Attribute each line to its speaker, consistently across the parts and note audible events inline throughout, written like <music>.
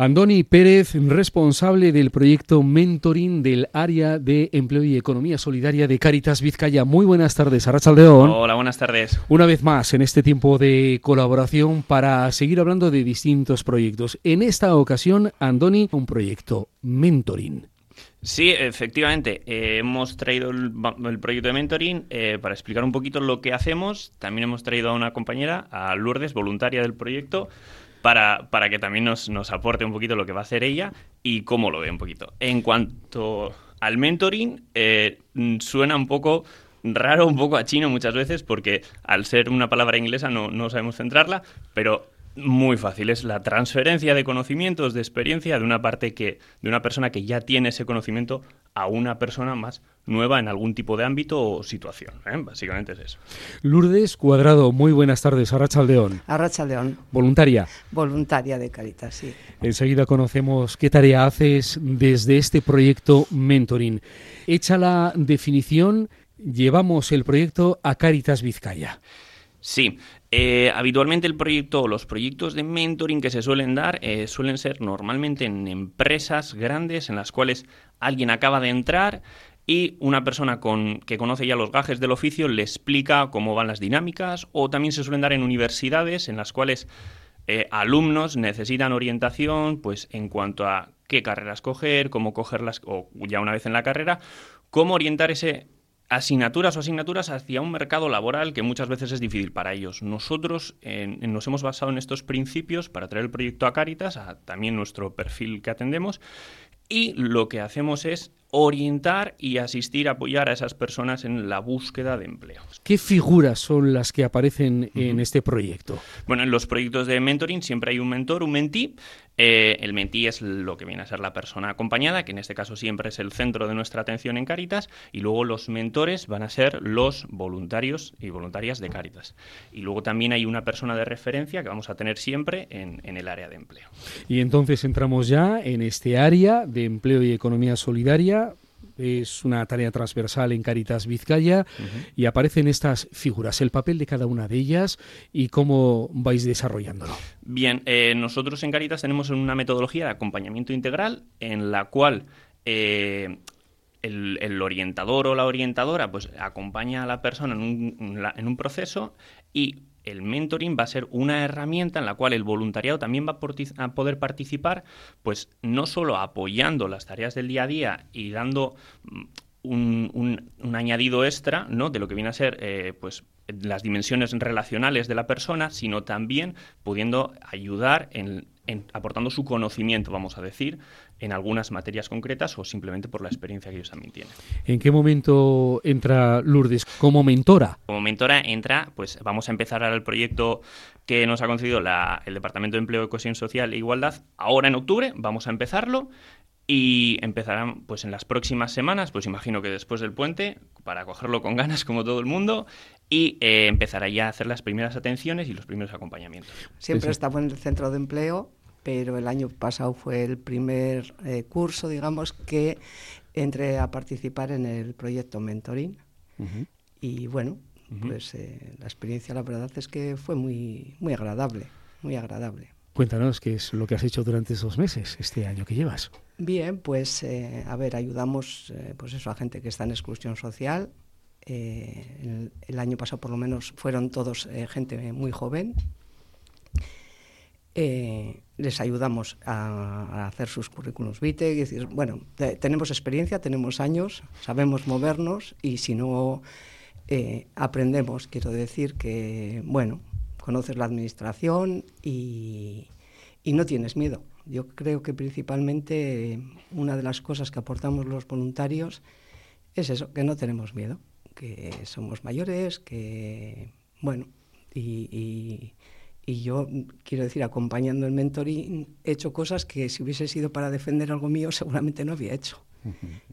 Speaker 1: Andoni Pérez, responsable del proyecto Mentoring del área de empleo y economía solidaria de Caritas Vizcaya. Muy buenas tardes, Arrachaldeón.
Speaker 2: Hola, buenas tardes.
Speaker 1: Una vez más en este tiempo de colaboración para seguir hablando de distintos proyectos. En esta ocasión, Andoni, un proyecto Mentoring.
Speaker 2: Sí, efectivamente. Eh, hemos traído el, proyecto de mentoring eh, para explicar un poquito lo que hacemos. También hemos traído a una compañera, a Lourdes, voluntaria del proyecto, para, para que también nos, nos, aporte un poquito lo que va a hacer ella y cómo lo ve un poquito. En cuanto al mentoring, eh, suena un poco raro, un poco a chino muchas veces, porque al ser una palabra inglesa no, no sabemos centrarla, pero muy fácil, es la transferencia de conocimientos, de experiencia de una parte que, de una persona que ya tiene ese conocimiento a una persona más nueva en algún tipo de ámbito o situación. ¿eh? Básicamente es eso.
Speaker 1: Lourdes Cuadrado, muy buenas tardes. Arrachaldeón.
Speaker 3: Arrachaldeón.
Speaker 1: Voluntaria.
Speaker 3: Voluntaria de Caritas, sí.
Speaker 1: Enseguida conocemos qué tarea haces desde este proyecto Mentoring. Hecha la definición, llevamos el proyecto a Caritas Vizcaya.
Speaker 2: Sí, eh, habitualmente el proyecto, los proyectos de mentoring que se suelen dar eh, suelen ser normalmente en empresas grandes en las cuales alguien acaba de entrar y una persona con, que conoce ya los gajes del oficio le explica cómo van las dinámicas o también se suelen dar en universidades en las cuales eh, alumnos necesitan orientación pues en cuanto a qué carreras coger, cómo cogerlas o ya una vez en la carrera, cómo orientar ese asignaturas o asignaturas hacia un mercado laboral que muchas veces es difícil para ellos. Nosotros nos hemos basado en estos principios para traer el proyecto a Caritas, a también nuestro perfil que atendemos, y lo que hacemos es orientar y asistir, apoyar a esas personas en la búsqueda de empleo.
Speaker 1: ¿Qué figuras son las que aparecen en este proyecto?
Speaker 2: Bueno, en los proyectos de mentoring siempre hay un mentor, un mentee. Eh, el mentee es lo que viene a ser la persona acompañada, que en este caso siempre es el centro de nuestra atención en Caritas, y luego los mentores van a ser los voluntarios y voluntarias de Caritas. Y luego también hay una persona de referencia que vamos a tener siempre en, en el área de empleo.
Speaker 1: Y entonces entramos ya en este área de empleo y economía solidaria es una tarea transversal en Caritas Vizcaya y aparecen estas figuras, el papel de cada una de ellas y cómo vais desarrollándolo.
Speaker 2: Bien, eh, nosotros en Caritas tenemos una metodología de acompañamiento integral en la cual eh, el, orientador o la orientadora pues acompaña a la persona en un, en un proceso y el mentoring va a ser una herramienta en la cual el voluntariado también va a poder participar, pues no solo apoyando las tareas del día a día y dando mm, un, añadido extra, ¿no? De lo que viene a ser, eh, pues las dimensiones relacionales de la persona, sino también pudiendo ayudar en, aportando su conocimiento, vamos a decir, en algunas materias concretas o simplemente por la experiencia que ellos también tienen.
Speaker 1: ¿En qué momento entra Lourdes como mentora?
Speaker 2: Como mentora entra, pues vamos a empezar ahora el proyecto que nos ha concedido el Departamento de Empleo, Cohesión Social e Igualdad. Ahora en octubre vamos a empezarlo y empezarán pues en las próximas semanas, pues imagino que después del puente, para cogerlo con ganas como todo el mundo, y eh, empezará ya a hacer las primeras atenciones y los primeros acompañamientos.
Speaker 3: Siempre estamos en el centro de empleo, pero el año pasado fue el primer eh, curso, digamos, que entré a participar en el proyecto Mentoring. Y bueno, pues eh, la experiencia la verdad es que fue muy, muy agradable, muy agradable.
Speaker 1: Cuéntanos qué es lo que has hecho durante esos meses, este año que llevas.
Speaker 3: Bien, pues eh, a ver, ayudamos eh, pues eso a gente que está en exclusión social. Eh, el, año pasado por lo menos fueron todos gente muy joven. Les ayudamos a, hacer sus currículums vitae, y decir, bueno, tenemos experiencia, tenemos años, sabemos movernos y si no aprendemos, quiero decir que, bueno, conoces la administración y, no tienes miedo. Yo creo que principalmente una de las cosas que aportamos los voluntarios es eso, que no tenemos miedo, que somos mayores, que, bueno, y, yo quiero decir, acompañando el mentoring, he hecho cosas que si hubiese sido para defender algo mío seguramente no había hecho.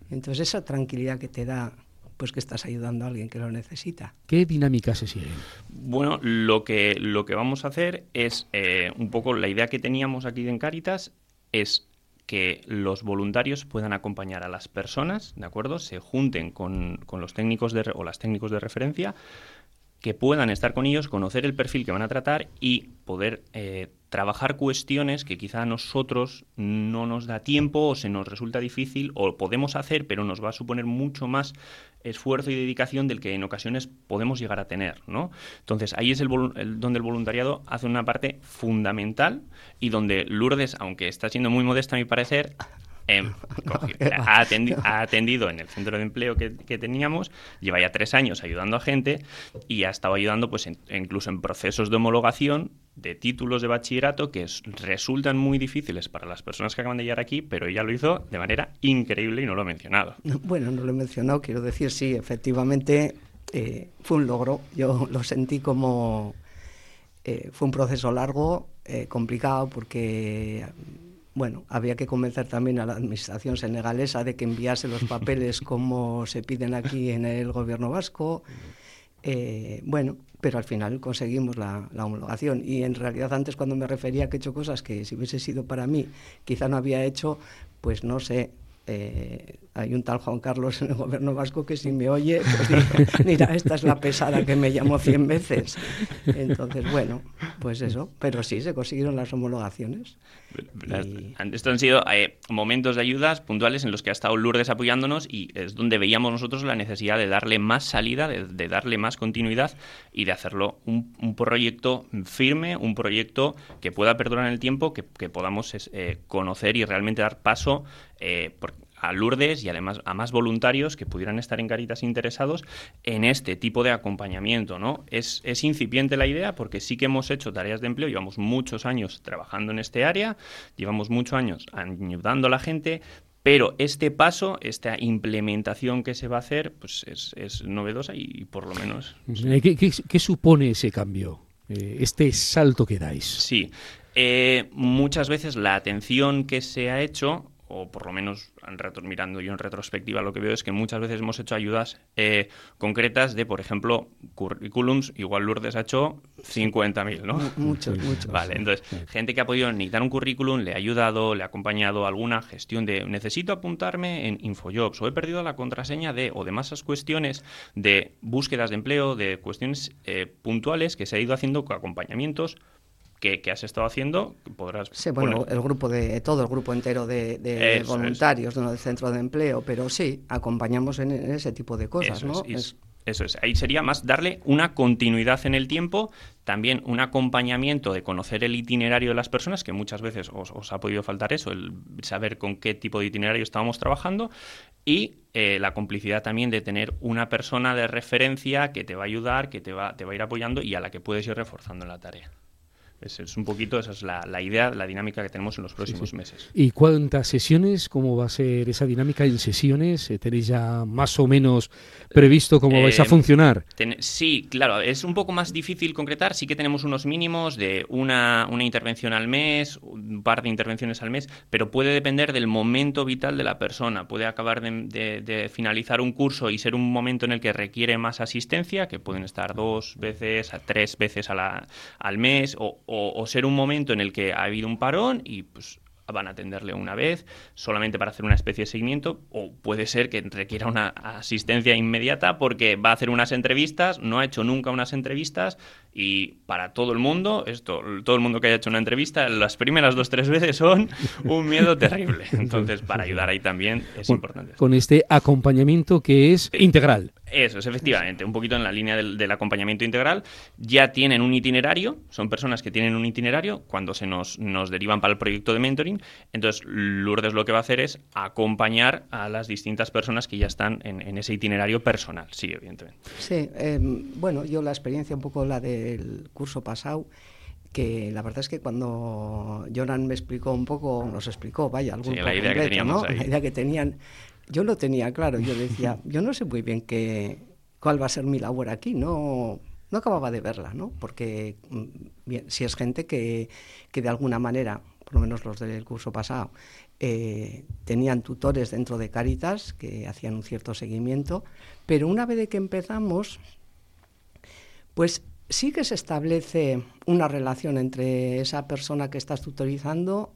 Speaker 3: Entonces esa tranquilidad que te da pues que estás ayudando a alguien que lo necesita.
Speaker 1: ¿Qué dinámicas se siguen?
Speaker 2: Bueno, lo que, lo que vamos a hacer es eh, un poco la idea que teníamos aquí en Caritas es que los voluntarios puedan acompañar a las personas, ¿de acuerdo? Se junten con, los técnicos de, o las técnicos de referencia que puedan estar con ellos, conocer el perfil que van a tratar y poder eh, trabajar cuestiones que quizá a nosotros no nos da tiempo o se nos resulta difícil o podemos hacer, pero nos va a suponer mucho más esfuerzo y dedicación del que en ocasiones podemos llegar a tener, ¿no? Entonces, ahí es el, donde el voluntariado hace una parte fundamental y donde Lourdes, aunque está siendo muy modesta a mi parecer, Em, <laughs> ha, atendido, en el centro de empleo que, teníamos, lleva ya tres años ayudando a gente y ha estado ayudando pues incluso en procesos de homologación de títulos de bachillerato que resultan muy difíciles para las personas que acaban de llegar aquí, pero ella lo hizo de manera increíble y no lo he mencionado.
Speaker 3: Bueno, no lo he mencionado, quiero decir, sí, efectivamente eh, fue un logro. Yo lo sentí como... Eh, fue un proceso largo, eh, complicado, porque bueno, había que convencer también a la administración senegalesa de que enviase los papeles <laughs> como se piden aquí en el gobierno vasco. Eh, bueno, pero al final conseguimos la, la, homologación. Y en realidad antes cuando me refería que he hecho cosas que si hubiese sido para mí quizá no había hecho, pues no sé, eh, hay un tal Juan Carlos en el gobierno vasco que si me oye, pues <laughs> mira, esta es la pesada que me llamó cien veces. Entonces, bueno, pues eso. Pero sí, se consiguieron las homologaciones.
Speaker 2: Estos han sido eh, momentos de ayudas puntuales en los que ha estado Lourdes apoyándonos y es donde veíamos nosotros la necesidad de darle más salida, de, darle más continuidad y de hacerlo un, proyecto firme, un proyecto que pueda perdurar en el tiempo, que, podamos eh, conocer y realmente dar paso. Eh, a Lourdes y además a más voluntarios que pudieran estar en Caritas interesados en este tipo de acompañamiento, ¿no? Es, es incipiente la idea porque sí que hemos hecho tareas de empleo, llevamos muchos años trabajando en este área, llevamos muchos años ayudando a la gente, pero este paso, esta implementación que se va a hacer, pues es, novedosa y, por lo menos...
Speaker 1: ¿Qué, supone ese cambio? Eh, este salto que dais.
Speaker 2: Sí. Eh, muchas veces la atención que se ha hecho o por lo menos mirando yo en retrospectiva lo que veo es que muchas veces hemos hecho ayudas eh, concretas de, por ejemplo, currículums, igual Lourdes ha hecho 50.000, ¿no?
Speaker 3: Muchos, muchos.
Speaker 2: Vale, entonces, gente que ha podido necesitar un currículum, le ha ayudado, le ha acompañado alguna gestión de necesito apuntarme en Infojobs o he perdido la contraseña de o demás cuestiones de búsquedas de empleo, de cuestiones eh, puntuales que se ha ido haciendo con acompañamientos que, has estado haciendo, podrás...
Speaker 3: Sí, bueno, el grupo de, todo el grupo entero de, voluntarios del centro de empleo, pero sí, acompañamos en, ese tipo de cosas,
Speaker 2: ¿no? Eso es, ahí sería más darle una continuidad en el tiempo, también un acompañamiento de conocer el itinerario de las personas, que muchas veces os, ha podido faltar eso, el saber con qué tipo de itinerario estábamos trabajando, y eh, la complicidad también de tener una persona de referencia que te va a ayudar, que te va, te va a ir apoyando y a la que puedes ir reforzando la tarea. Es, un poquito, esa es la, idea, la dinámica que tenemos en los próximos meses.
Speaker 1: ¿Y cuántas sesiones? ¿Cómo va a ser esa dinámica en sesiones? Eh, ¿Tenéis ya más o menos previsto cómo vais a eh, funcionar?
Speaker 2: sí, claro, es un poco más difícil concretar. Sí que tenemos unos mínimos de una, una intervención al mes, un par de intervenciones al mes, pero puede depender del momento vital de la persona. Puede acabar de, finalizar un curso y ser un momento en el que requiere más asistencia, que pueden estar dos veces, a tres veces a la, al mes, o o, ser un momento en el que ha habido un parón y pues van a atenderle una vez solamente para hacer una especie de seguimiento o puede ser que requiera una asistencia inmediata porque va a hacer unas entrevistas, no ha hecho nunca unas entrevistas y para todo el mundo, esto, todo el mundo que haya hecho una entrevista, las primeras dos tres veces son un miedo terrible. <laughs> Entonces, para ayudar ahí también es importante.
Speaker 1: Con este acompañamiento que es integral.
Speaker 2: Eso es, efectivamente, un poquito en la línea del, acompañamiento integral. Ya tienen un itinerario, son personas que tienen un itinerario cuando se nos, nos derivan para el proyecto de mentoring. Entonces, Lourdes lo que va a hacer es acompañar a las distintas personas que ya están en, ese itinerario personal, sí, evidentemente.
Speaker 3: Sí, em, bueno, yo la experiencia un poco la del curso pasado, que la verdad es que cuando Jonan me explicó un poco, nos explicó, vaya, algún
Speaker 2: la idea que teníamos
Speaker 3: La idea que tenían yo lo tenía claro, yo decía, <laughs> yo no sé muy bien qué, cuál va a ser mi labor aquí, no, no acababa de verla, ¿no? Porque mm, si es gente que, que, de alguna manera, por lo menos los del curso pasado, eh, tenían tutores dentro de Caritas que hacían un cierto seguimiento, pero una vez de que empezamos, pues sí que se establece una relación entre esa persona que estás tutorizando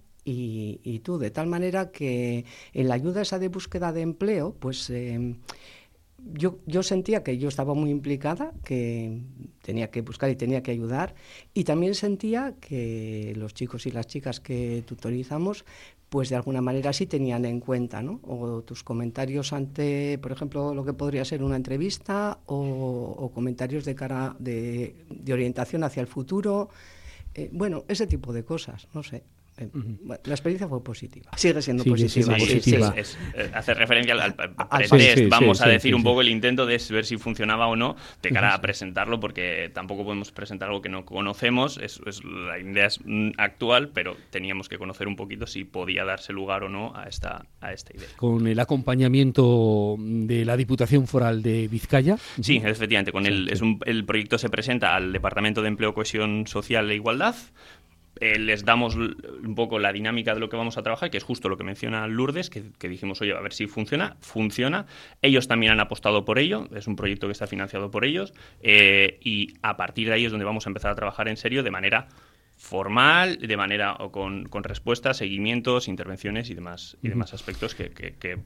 Speaker 3: y, tú, de tal manera que en la ayuda esa de búsqueda de empleo, pues em, yo, yo sentía que yo estaba muy implicada, que tenía que buscar y tenía que ayudar, y también sentía que los chicos y las chicas que tutorizamos, pues de alguna manera sí tenían en cuenta, ¿no? O tus comentarios ante, por ejemplo, lo que podría ser una entrevista, o, comentarios de cara de, orientación hacia el futuro, eh, bueno, ese tipo de cosas, no sé. La experiencia fue positiva. Sigue siendo positiva.
Speaker 2: Eh, hace referencia al, ah, vamos a decir un poco el intento de ver si funcionaba o no de cara a presentarlo, porque tampoco podemos presentar algo que no conocemos. Es, la idea es actual, pero teníamos que conocer un poquito si podía darse lugar o no a esta, a esta idea.
Speaker 1: Con el acompañamiento de la Diputación Foral de Vizcaya.
Speaker 2: Sí, efectivamente. Con el, es el proyecto se presenta al Departamento de Empleo, Cohesión Social e Igualdad eh, les damos un poco la dinámica de lo que vamos a trabajar, que es justo lo que menciona Lourdes, que, dijimos, oye, a ver si funciona. Funciona. Ellos también han apostado por ello, es un proyecto que está financiado por ellos, eh, y a partir de ahí es donde vamos a empezar a trabajar en serio de manera formal, de manera o con, con respuestas, seguimientos, intervenciones y demás, y demás aspectos que, que, que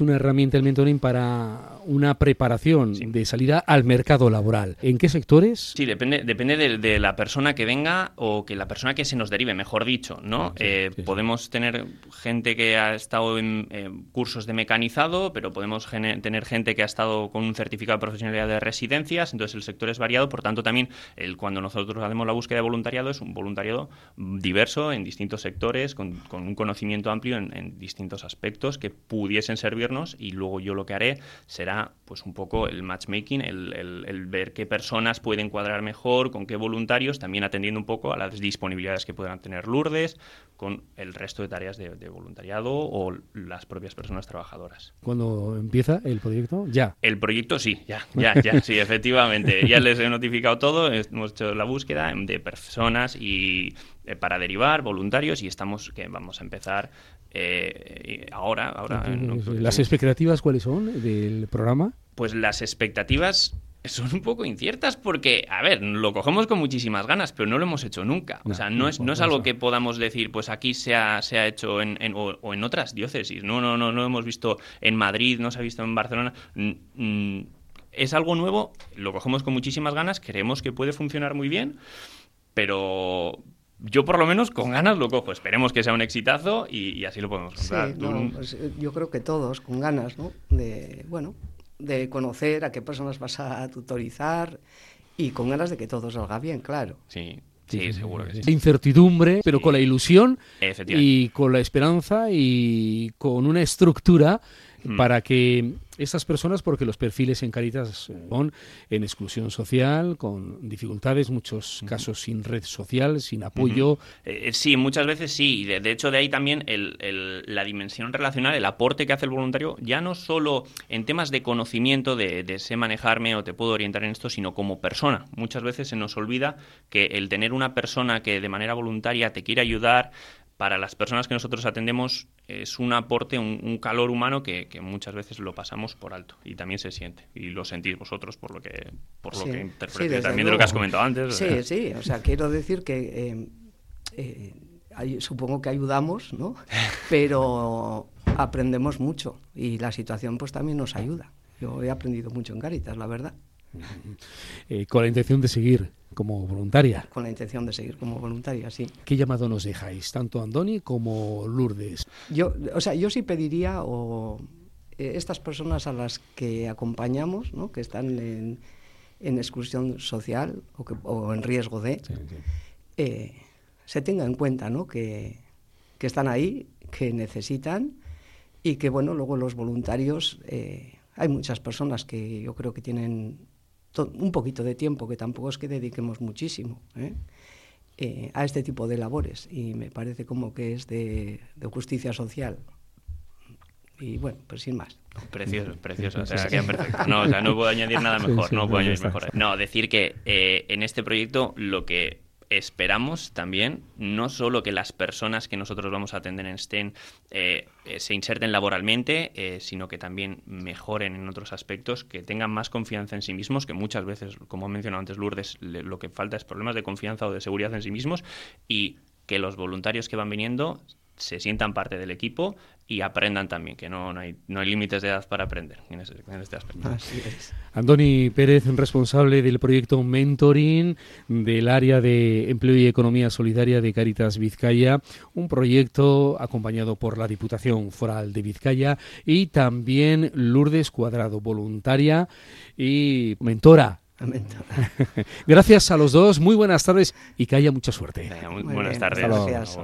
Speaker 1: una herramienta el mentoring para una preparación de salida al mercado laboral. ¿En qué sectores?
Speaker 2: Sí, depende, depende de, la persona que venga o que la persona que se nos derive, mejor dicho, ¿no? Eh, podemos tener gente que ha estado en cursos de mecanizado, pero podemos tener gente que ha estado con un certificado de profesionalidad de residencias, entonces el sector es variado, por tanto también el, cuando nosotros hacemos la búsqueda de voluntariado es un voluntariado diverso en distintos sectores, con, un conocimiento amplio en, distintos aspectos que pudiesen servirnos y luego yo lo que haré será pues un poco el matchmaking, el, ver qué personas pueden cuadrar mejor, con qué voluntarios, también atendiendo un poco a las disponibilidades que puedan tener Lourdes, con el resto de tareas de, voluntariado o las propias personas trabajadoras.
Speaker 1: ¿Cuándo empieza el proyecto? Ya.
Speaker 2: El proyecto sí, ya, <laughs> ya, ya, sí, efectivamente. Ya les he notificado todo, hemos hecho la búsqueda de personas y y eh, para derivar voluntarios y estamos que vamos a empezar eh, ahora ahora
Speaker 1: las expectativas cuáles son del programa
Speaker 2: pues las expectativas son un poco inciertas porque, a ver, lo cogemos con muchísimas ganas, pero no lo hemos hecho nunca. o sea, no, es, no es algo que podamos decir, pues aquí se ha, se ha hecho en, o, en otras diócesis. No, no, no, no lo hemos visto en Madrid, no se ha visto en Barcelona. Es algo nuevo, lo cogemos con muchísimas ganas, creemos que puede funcionar muy bien pero yo por lo menos con ganas lo cojo. Esperemos que sea un exitazo y, así lo podemos
Speaker 3: contar. Pues, eh, yo creo que todos con ganas, ¿no? De, bueno, de conocer a qué personas vas a tutorizar y con ganas de que todo salga bien, claro.
Speaker 2: Sí, Sí, seguro que
Speaker 1: sí. Incertidumbre, pero con la ilusión y con la esperanza y con una estructura mm. para que estas personas, porque los perfiles en Caritas son en exclusión social, con dificultades, muchos casos sin red social, sin apoyo.
Speaker 2: Eh, eh, sí, muchas veces sí. De, de hecho, de ahí también el, la dimensión relacional, el aporte que hace el voluntario, ya no solo en temas de conocimiento, de, de sé manejarme o te puedo orientar en esto, sino como persona. Muchas veces se nos olvida que el tener una persona que de manera voluntaria te quiere ayudar, para las personas que nosotros atendemos es un aporte, un, calor humano que, muchas veces lo pasamos por alto y también se siente y lo sentís vosotros por lo que por lo que interpreté también de lo que has comentado antes.
Speaker 3: Sí, sí, o sea, quiero decir que eh, eh, supongo que ayudamos, ¿no? <laughs> Pero aprendemos mucho y la situación pues también nos ayuda. Yo he aprendido mucho en Caritas, la verdad.
Speaker 1: Eh, con la intención de seguir como voluntaria.
Speaker 3: Con la intención de seguir como voluntaria, sí.
Speaker 1: ¿Qué llamado nos dejáis, tanto Andoni como Lourdes?
Speaker 3: Yo, o sea, yo sí pediría, o eh, estas personas a las que acompañamos, ¿no? que están en, en exclusión social o, que, o, en riesgo de, eh, se tenga en cuenta ¿no? que, que, están ahí, que necesitan y que, bueno, luego los voluntarios, hay muchas personas que yo creo que tienen un poquito de tiempo, que tampoco es que dediquemos muchísimo ¿eh? Eh, a este tipo de labores y me parece como que es de, justicia social. Y bueno, pues sin más.
Speaker 2: Precioso, precioso. O sea, perfecto. No, o sea, no puedo añadir nada mejor. No puedo añadir mejor. No, decir que eh, en este proyecto lo que esperamos también no solo que las personas que nosotros vamos a atender en eh, eh, se inserten laboralmente, eh, sino que también mejoren en otros aspectos, que tengan más confianza en sí mismos, que muchas veces, como ha mencionado antes Lourdes, lo que falta es problemas de confianza o de seguridad en sí mismos y que los voluntarios que van viniendo se sientan parte del equipo y aprendan también, que no, no hay, no hay límites de edad para aprender en, este aspecto.
Speaker 3: Así es.
Speaker 1: Andoni Pérez, responsable del proyecto Mentoring del área de empleo y economía solidaria de Caritas Vizcaya, un proyecto acompañado por la Diputación Foral de Vizcaya y también Lourdes Cuadrado, voluntaria y mentora <laughs> Gracias a los dos, muy buenas tardes y que haya mucha suerte.
Speaker 2: muy, buenas tardes.
Speaker 3: Gracias.